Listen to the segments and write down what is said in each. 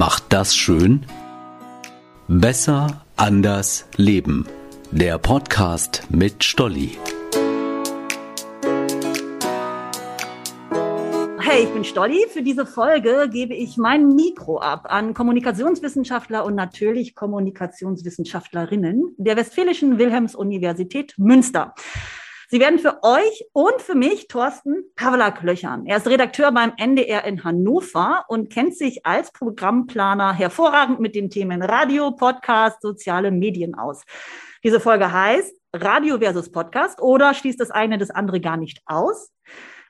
macht das schön? Besser, anders, leben. Der Podcast mit Stolli. Hey, ich bin Stolli. Für diese Folge gebe ich mein Mikro ab an Kommunikationswissenschaftler und natürlich Kommunikationswissenschaftlerinnen der Westfälischen Wilhelms-Universität Münster. Sie werden für euch und für mich Thorsten Pavlak löchern. Er ist Redakteur beim NDR in Hannover und kennt sich als Programmplaner hervorragend mit den Themen Radio, Podcast, soziale Medien aus. Diese Folge heißt Radio versus Podcast oder schließt das eine das andere gar nicht aus?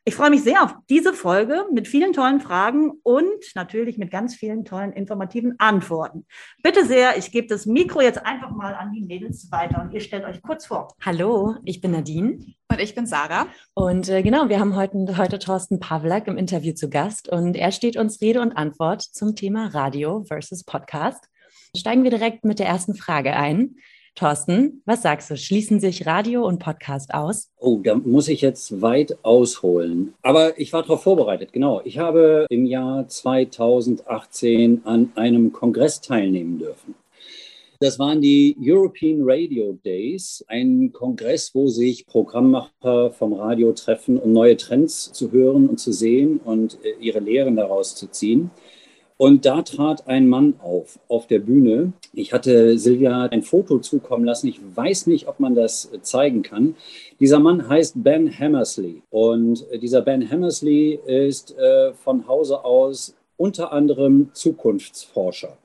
Ich freue mich sehr auf diese Folge mit vielen tollen Fragen und natürlich mit ganz vielen tollen informativen Antworten. Bitte sehr, ich gebe das Mikro jetzt einfach mal an die Mädels weiter und ihr stellt euch kurz vor. Hallo, ich bin Nadine. Und ich bin Sarah. Und äh, genau, wir haben heute, heute Thorsten Pawlak im Interview zu Gast und er steht uns Rede und Antwort zum Thema Radio versus Podcast. Steigen wir direkt mit der ersten Frage ein. Thorsten, was sagst du? Schließen sich Radio und Podcast aus? Oh, da muss ich jetzt weit ausholen. Aber ich war darauf vorbereitet, genau. Ich habe im Jahr 2018 an einem Kongress teilnehmen dürfen. Das waren die European Radio Days, ein Kongress, wo sich Programmmacher vom Radio treffen, um neue Trends zu hören und zu sehen und äh, ihre Lehren daraus zu ziehen. Und da trat ein Mann auf, auf der Bühne. Ich hatte Silvia ein Foto zukommen lassen. Ich weiß nicht, ob man das zeigen kann. Dieser Mann heißt Ben Hammersley. Und dieser Ben Hammersley ist äh, von Hause aus unter anderem Zukunftsforscher.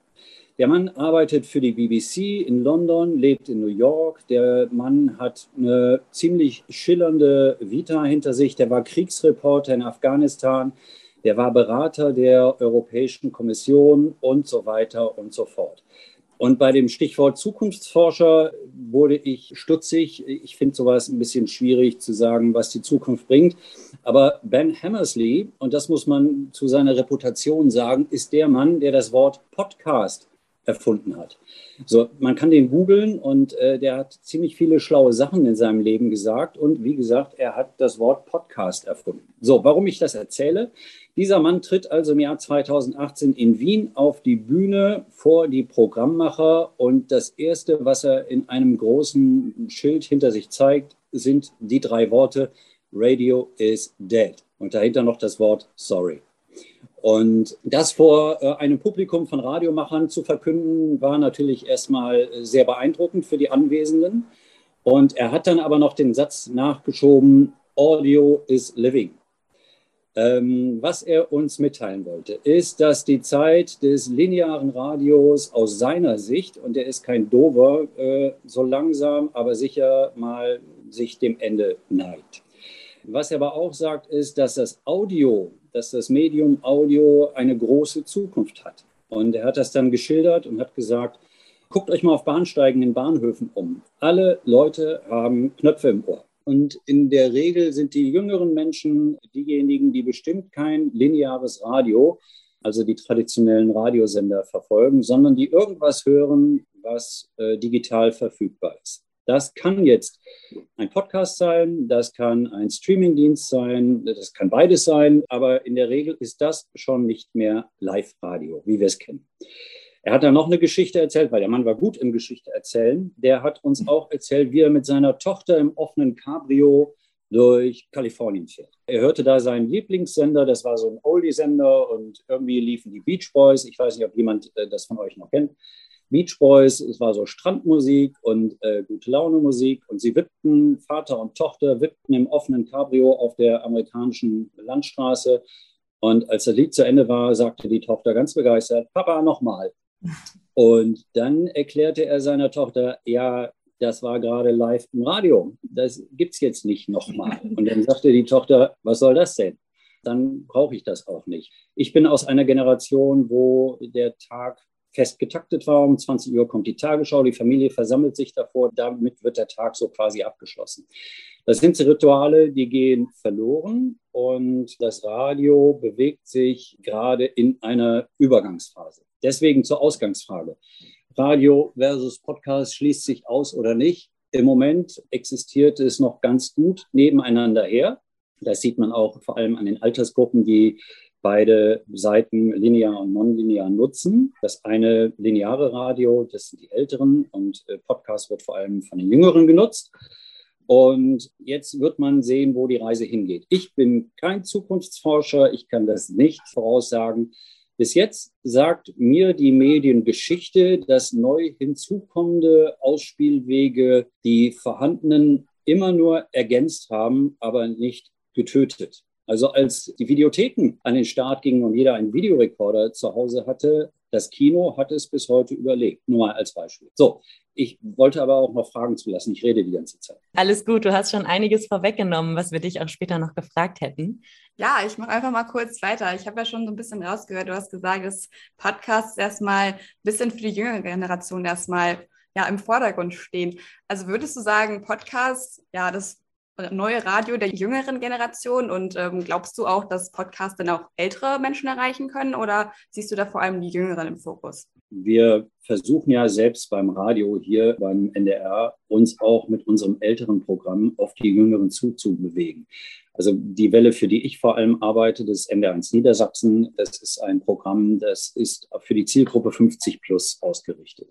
Der Mann arbeitet für die BBC in London, lebt in New York. Der Mann hat eine ziemlich schillernde Vita hinter sich. Der war Kriegsreporter in Afghanistan der war Berater der Europäischen Kommission und so weiter und so fort. Und bei dem Stichwort Zukunftsforscher wurde ich stutzig. Ich finde sowas ein bisschen schwierig zu sagen, was die Zukunft bringt. Aber Ben Hammersley, und das muss man zu seiner Reputation sagen, ist der Mann, der das Wort Podcast erfunden hat. So, man kann den googeln und äh, der hat ziemlich viele schlaue Sachen in seinem Leben gesagt. Und wie gesagt, er hat das Wort Podcast erfunden. So, warum ich das erzähle? Dieser Mann tritt also im Jahr 2018 in Wien auf die Bühne vor die Programmmacher und das Erste, was er in einem großen Schild hinter sich zeigt, sind die drei Worte Radio is dead und dahinter noch das Wort sorry. Und das vor äh, einem Publikum von Radiomachern zu verkünden, war natürlich erstmal sehr beeindruckend für die Anwesenden. Und er hat dann aber noch den Satz nachgeschoben, Audio is living. Ähm, was er uns mitteilen wollte, ist, dass die Zeit des linearen Radios aus seiner Sicht, und er ist kein Dover, äh, so langsam, aber sicher mal sich dem Ende neigt. Was er aber auch sagt, ist, dass das Audio, dass das Medium Audio eine große Zukunft hat. Und er hat das dann geschildert und hat gesagt, guckt euch mal auf Bahnsteigen in Bahnhöfen um. Alle Leute haben Knöpfe im Ohr. Und in der Regel sind die jüngeren Menschen diejenigen, die bestimmt kein lineares Radio, also die traditionellen Radiosender verfolgen, sondern die irgendwas hören, was äh, digital verfügbar ist. Das kann jetzt ein Podcast sein, das kann ein Streamingdienst sein, das kann beides sein, aber in der Regel ist das schon nicht mehr Live-Radio, wie wir es kennen. Er hat dann noch eine Geschichte erzählt, weil der Mann war gut im Geschichte erzählen. Der hat uns auch erzählt, wie er mit seiner Tochter im offenen Cabrio durch Kalifornien fährt. Er hörte da seinen Lieblingssender, das war so ein Oldie-Sender und irgendwie liefen die Beach Boys. Ich weiß nicht, ob jemand äh, das von euch noch kennt. Beach Boys, es war so Strandmusik und äh, gute Laune Musik und sie wippten, Vater und Tochter wippten im offenen Cabrio auf der amerikanischen Landstraße und als das Lied zu Ende war, sagte die Tochter ganz begeistert, Papa, nochmal. Und dann erklärte er seiner Tochter, ja, das war gerade live im Radio. Das gibt es jetzt nicht nochmal. Und dann sagte die Tochter, was soll das denn? Dann brauche ich das auch nicht. Ich bin aus einer Generation, wo der Tag fest getaktet war. Um 20 Uhr kommt die Tagesschau, die Familie versammelt sich davor, damit wird der Tag so quasi abgeschlossen. Das sind Rituale, die gehen verloren und das Radio bewegt sich gerade in einer Übergangsphase. Deswegen zur Ausgangsfrage. Radio versus Podcast schließt sich aus oder nicht? Im Moment existiert es noch ganz gut nebeneinander her. Das sieht man auch vor allem an den Altersgruppen, die beide Seiten linear und nonlinear nutzen. Das eine lineare Radio, das sind die Älteren und äh, Podcast wird vor allem von den Jüngeren genutzt. Und jetzt wird man sehen, wo die Reise hingeht. Ich bin kein Zukunftsforscher, ich kann das nicht voraussagen. Bis jetzt sagt mir die Mediengeschichte, dass neu hinzukommende Ausspielwege die vorhandenen immer nur ergänzt haben, aber nicht getötet. Also als die Videotheken an den Start gingen und jeder einen Videorekorder zu Hause hatte, das Kino hat es bis heute überlegt. Nur mal als Beispiel. So, ich wollte aber auch noch Fragen zulassen. Ich rede die ganze Zeit. Alles gut, du hast schon einiges vorweggenommen, was wir dich auch später noch gefragt hätten. Ja, ich mache einfach mal kurz weiter. Ich habe ja schon so ein bisschen rausgehört, du hast gesagt, dass Podcasts erstmal ein bisschen für die jüngere Generation erstmal ja, im Vordergrund stehen. Also würdest du sagen, Podcasts, ja, das neue Radio der jüngeren Generation und ähm, glaubst du auch, dass Podcasts dann auch ältere Menschen erreichen können oder siehst du da vor allem die Jüngeren im Fokus? Wir versuchen ja selbst beim Radio hier beim NDR uns auch mit unserem älteren Programm auf die Jüngeren zuzubewegen. Also die Welle, für die ich vor allem arbeite, das NDR1 Niedersachsen, das ist ein Programm, das ist für die Zielgruppe 50 plus ausgerichtet.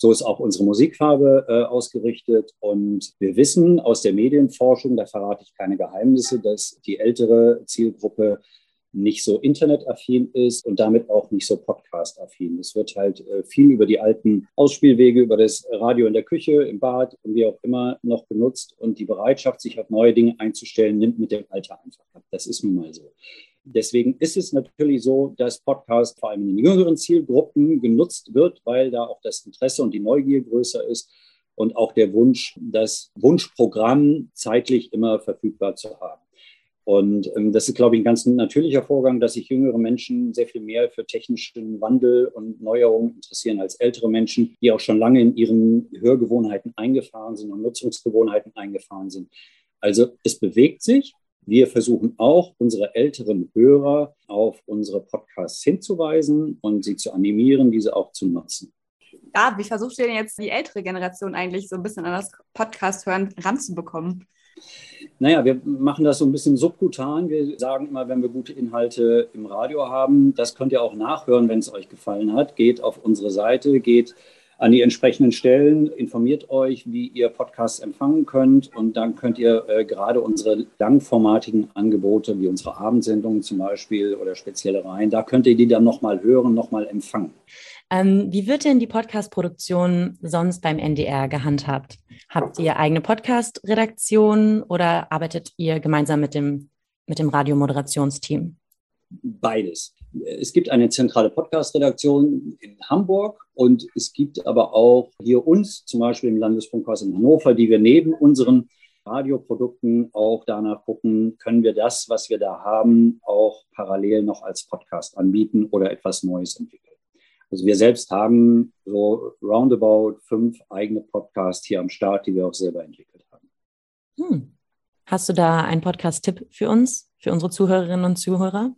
So ist auch unsere Musikfarbe äh, ausgerichtet. Und wir wissen aus der Medienforschung, da verrate ich keine Geheimnisse, dass die ältere Zielgruppe nicht so internetaffin ist und damit auch nicht so podcast-affin. Es wird halt äh, viel über die alten Ausspielwege, über das Radio in der Küche, im Bad und wie auch immer noch benutzt. Und die Bereitschaft, sich auf neue Dinge einzustellen, nimmt mit dem Alter einfach ab. Das ist nun mal so. Deswegen ist es natürlich so, dass Podcast vor allem in den jüngeren Zielgruppen genutzt wird, weil da auch das Interesse und die Neugier größer ist und auch der Wunsch, das Wunschprogramm zeitlich immer verfügbar zu haben. Und ähm, das ist, glaube ich, ein ganz natürlicher Vorgang, dass sich jüngere Menschen sehr viel mehr für technischen Wandel und Neuerungen interessieren als ältere Menschen, die auch schon lange in ihren Hörgewohnheiten eingefahren sind und Nutzungsgewohnheiten eingefahren sind. Also es bewegt sich wir versuchen auch, unsere älteren Hörer auf unsere Podcasts hinzuweisen und sie zu animieren, diese auch zu nutzen. Ja, wie versucht ihr denn jetzt die ältere Generation eigentlich so ein bisschen an das Podcast hören ranzubekommen? Naja, wir machen das so ein bisschen subkutan. Wir sagen immer, wenn wir gute Inhalte im Radio haben, das könnt ihr auch nachhören, wenn es euch gefallen hat. Geht auf unsere Seite, geht an die entsprechenden Stellen, informiert euch, wie ihr Podcasts empfangen könnt und dann könnt ihr äh, gerade unsere langformatigen Angebote, wie unsere Abendsendungen zum Beispiel oder spezielle Reihen, da könnt ihr die dann nochmal hören, nochmal empfangen. Ähm, wie wird denn die Podcast-Produktion sonst beim NDR gehandhabt? Habt ihr eigene Podcast-Redaktion oder arbeitet ihr gemeinsam mit dem, mit dem Radiomoderationsteam? Beides. Es gibt eine zentrale Podcast-Redaktion in Hamburg und es gibt aber auch hier uns, zum Beispiel im Landesfunkhaus in Hannover, die wir neben unseren Radioprodukten auch danach gucken, können wir das, was wir da haben, auch parallel noch als Podcast anbieten oder etwas Neues entwickeln. Also wir selbst haben so roundabout fünf eigene Podcasts hier am Start, die wir auch selber entwickelt haben. Hm. Hast du da einen Podcast-Tipp für uns, für unsere Zuhörerinnen und Zuhörer?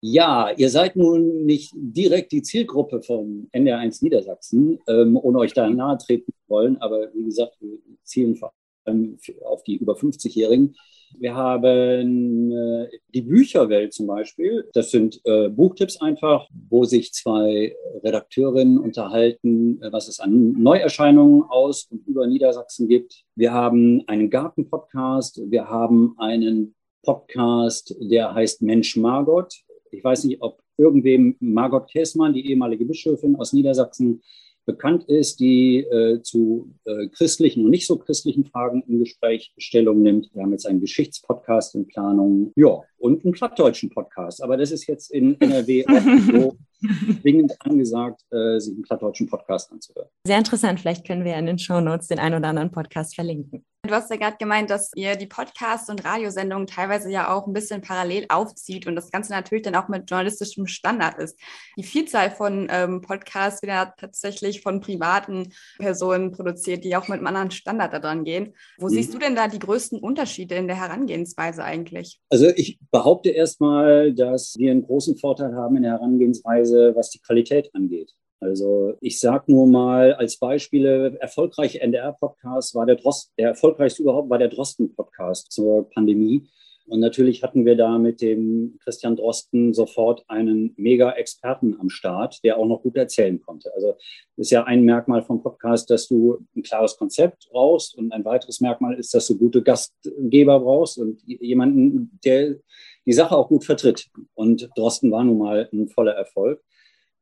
Ja, ihr seid nun nicht direkt die Zielgruppe von NDR1 Niedersachsen, ähm, ohne euch da nahe treten zu wollen, aber wie gesagt, wir zielen vor allem auf die über 50-Jährigen. Wir haben äh, die Bücherwelt zum Beispiel. Das sind äh, Buchtipps einfach, wo sich zwei Redakteurinnen unterhalten, äh, was es an Neuerscheinungen aus und über Niedersachsen gibt. Wir haben einen Garten-Podcast. Wir haben einen Podcast, der heißt Mensch Margot. Ich weiß nicht, ob irgendwem Margot Käßmann, die ehemalige Bischöfin aus Niedersachsen, bekannt ist, die äh, zu äh, christlichen und nicht so christlichen Fragen im Gespräch Stellung nimmt. Wir haben jetzt einen Geschichtspodcast in Planung, ja, und einen plattdeutschen Podcast. Aber das ist jetzt in NRW auch so dringend angesagt, äh, sich einen plattdeutschen Podcast anzuhören. Sehr interessant. Vielleicht können wir in den Show Notes den einen oder anderen Podcast verlinken. Du hast ja gerade gemeint, dass ihr die Podcasts und Radiosendungen teilweise ja auch ein bisschen parallel aufzieht und das Ganze natürlich dann auch mit journalistischem Standard ist. Die Vielzahl von ähm, Podcasts wird ja tatsächlich von privaten Personen produziert, die auch mit einem anderen Standard da dran gehen. Wo mhm. siehst du denn da die größten Unterschiede in der Herangehensweise eigentlich? Also ich behaupte erstmal, dass wir einen großen Vorteil haben in der Herangehensweise, was die Qualität angeht. Also ich sage nur mal als Beispiele, erfolgreiche NDR-Podcast war der Drosten, der erfolgreichste überhaupt war der Drosten-Podcast zur Pandemie. Und natürlich hatten wir da mit dem Christian Drosten sofort einen Mega-Experten am Start, der auch noch gut erzählen konnte. Also ist ja ein Merkmal vom Podcast, dass du ein klares Konzept brauchst und ein weiteres Merkmal ist, dass du gute Gastgeber brauchst und jemanden, der die Sache auch gut vertritt. Und Drosten war nun mal ein voller Erfolg.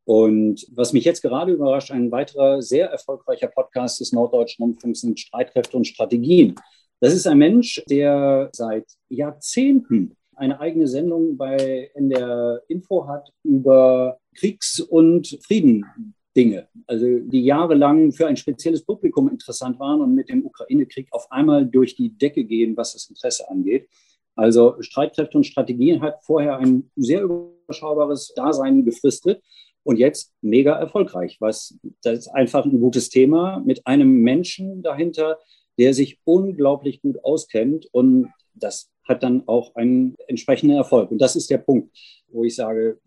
Und was mich jetzt gerade überrascht, ein weiterer sehr erfolgreicher Podcast des Norddeutschen Rundfunks sind Streitkräfte und Strategien. Das ist ein Mensch, der seit Jahrzehnten eine eigene Sendung bei NDR Info hat über Kriegs- und Friedendinge, also die jahrelang für ein spezielles Publikum interessant waren und mit dem Ukraine-Krieg auf einmal durch die Decke gehen, was das Interesse angeht. Also Streitkräfte und Strategien hat vorher ein sehr überschaubares Dasein befristet und jetzt mega erfolgreich. Was das ist einfach ein gutes Thema mit einem Menschen dahinter, der sich unglaublich gut auskennt und das hat dann auch einen entsprechenden Erfolg. Und das ist der Punkt, wo ich sage,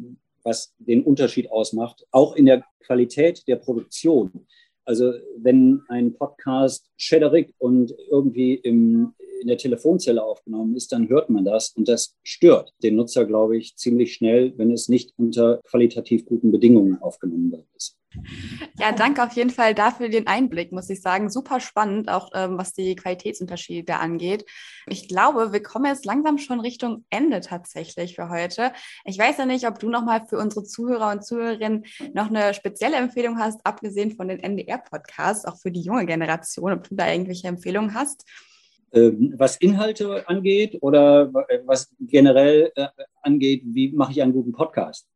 was den Unterschied ausmacht, auch in der Qualität der Produktion. Also wenn ein Podcast schäderig und irgendwie im, in der Telefonzelle aufgenommen ist, dann hört man das und das stört den Nutzer, glaube ich, ziemlich schnell, wenn es nicht unter qualitativ guten Bedingungen aufgenommen wird. Ja, danke auf jeden Fall dafür den Einblick, muss ich sagen. Super spannend, auch ähm, was die Qualitätsunterschiede angeht. Ich glaube, wir kommen jetzt langsam schon Richtung Ende tatsächlich für heute. Ich weiß ja nicht, ob du nochmal für unsere Zuhörer und Zuhörerinnen noch eine spezielle Empfehlung hast, abgesehen von den NDR-Podcasts, auch für die junge Generation, ob du da irgendwelche Empfehlungen hast. Ähm, was Inhalte angeht oder was generell äh, angeht, wie mache ich einen guten Podcast?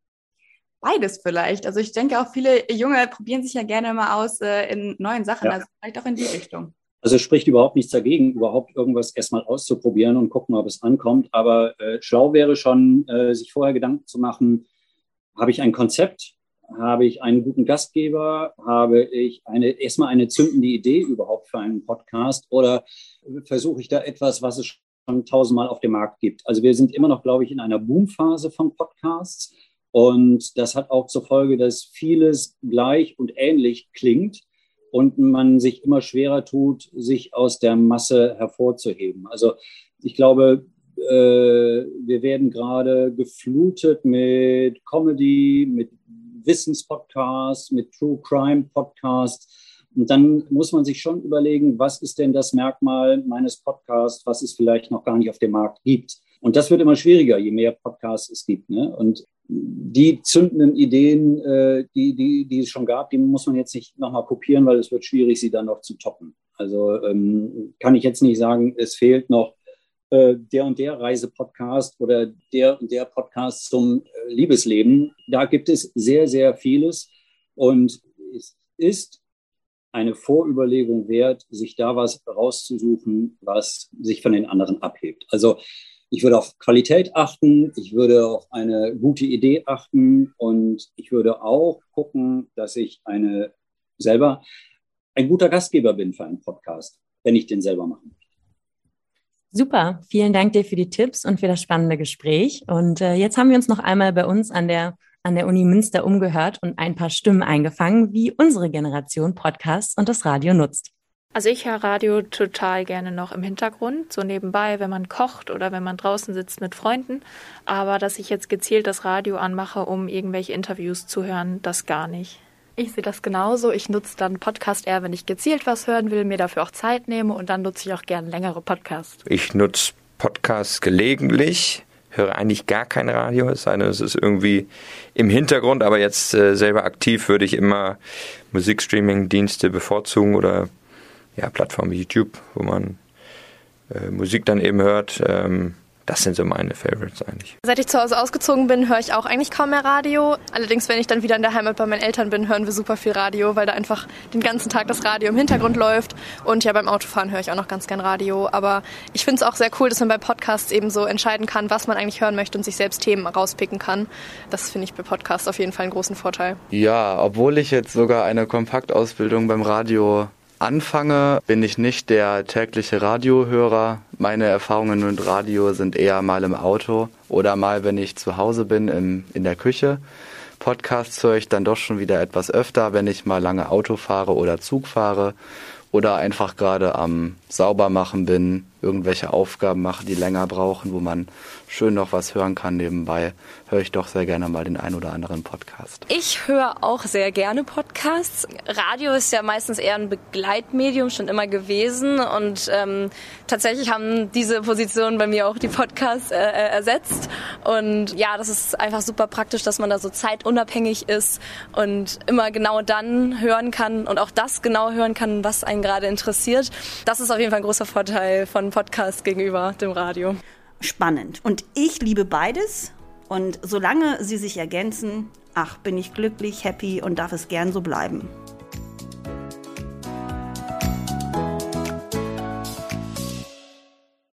beides vielleicht. Also ich denke auch viele Junge probieren sich ja gerne mal aus äh, in neuen Sachen, ja. also vielleicht auch in die Richtung. Also es spricht überhaupt nichts dagegen, überhaupt irgendwas erstmal auszuprobieren und gucken, ob es ankommt. Aber äh, schlau wäre schon, äh, sich vorher Gedanken zu machen, habe ich ein Konzept, habe ich einen guten Gastgeber, habe ich eine, erstmal eine zündende Idee überhaupt für einen Podcast oder versuche ich da etwas, was es schon tausendmal auf dem Markt gibt. Also wir sind immer noch, glaube ich, in einer Boomphase von Podcasts. Und das hat auch zur Folge, dass vieles gleich und ähnlich klingt und man sich immer schwerer tut, sich aus der Masse hervorzuheben. Also ich glaube, äh, wir werden gerade geflutet mit Comedy, mit Wissenspodcasts, mit True Crime Podcasts. Und dann muss man sich schon überlegen, was ist denn das Merkmal meines Podcasts, was es vielleicht noch gar nicht auf dem Markt gibt. Und das wird immer schwieriger, je mehr Podcasts es gibt. Ne? Und die zündenden Ideen, äh, die, die, die es schon gab, die muss man jetzt nicht nochmal kopieren, weil es wird schwierig, sie dann noch zu toppen. Also ähm, kann ich jetzt nicht sagen, es fehlt noch äh, der und der Reisepodcast oder der und der Podcast zum äh, Liebesleben. Da gibt es sehr, sehr vieles und es ist eine Vorüberlegung wert, sich da was rauszusuchen, was sich von den anderen abhebt. Also ich würde auf Qualität achten, ich würde auf eine gute Idee achten und ich würde auch gucken, dass ich eine selber ein guter Gastgeber bin für einen Podcast, wenn ich den selber möchte. Super, vielen Dank dir für die Tipps und für das spannende Gespräch. Und äh, jetzt haben wir uns noch einmal bei uns an der an der Uni Münster umgehört und ein paar Stimmen eingefangen, wie unsere Generation Podcasts und das Radio nutzt. Also ich höre Radio total gerne noch im Hintergrund, so nebenbei, wenn man kocht oder wenn man draußen sitzt mit Freunden. Aber dass ich jetzt gezielt das Radio anmache, um irgendwelche Interviews zu hören, das gar nicht. Ich sehe das genauso. Ich nutze dann Podcast eher, wenn ich gezielt was hören will, mir dafür auch Zeit nehme und dann nutze ich auch gerne längere Podcasts. Ich nutze Podcasts gelegentlich, höre eigentlich gar kein Radio, es sei denn, es ist irgendwie im Hintergrund, aber jetzt äh, selber aktiv würde ich immer Musikstreaming-Dienste bevorzugen oder ja, Plattformen wie YouTube, wo man äh, Musik dann eben hört. Ähm, das sind so meine Favorites eigentlich. Seit ich zu Hause ausgezogen bin, höre ich auch eigentlich kaum mehr Radio. Allerdings, wenn ich dann wieder in der Heimat bei meinen Eltern bin, hören wir super viel Radio, weil da einfach den ganzen Tag das Radio im Hintergrund läuft. Und ja, beim Autofahren höre ich auch noch ganz gern Radio. Aber ich finde es auch sehr cool, dass man bei Podcasts eben so entscheiden kann, was man eigentlich hören möchte und sich selbst Themen rauspicken kann. Das finde ich bei Podcasts auf jeden Fall einen großen Vorteil. Ja, obwohl ich jetzt sogar eine Kompaktausbildung beim Radio anfange, bin ich nicht der tägliche Radiohörer. Meine Erfahrungen mit Radio sind eher mal im Auto oder mal, wenn ich zu Hause bin, im, in der Küche. Podcasts höre ich dann doch schon wieder etwas öfter, wenn ich mal lange Auto fahre oder Zug fahre oder einfach gerade am Saubermachen bin, irgendwelche Aufgaben mache, die länger brauchen, wo man schön noch was hören kann nebenbei, höre ich doch sehr gerne mal den ein oder anderen Podcast. Ich höre auch sehr gerne Podcasts. Radio ist ja meistens eher ein Begleitmedium schon immer gewesen und ähm, tatsächlich haben diese Positionen bei mir auch die Podcasts äh, äh, ersetzt. Und ja, das ist einfach super praktisch, dass man da so zeitunabhängig ist und immer genau dann hören kann und auch das genau hören kann, was einen gerade interessiert. Das ist auf jeden Fall ein großer Vorteil von Podcast gegenüber dem Radio. Spannend. Und ich liebe beides. Und solange sie sich ergänzen, ach, bin ich glücklich, happy und darf es gern so bleiben.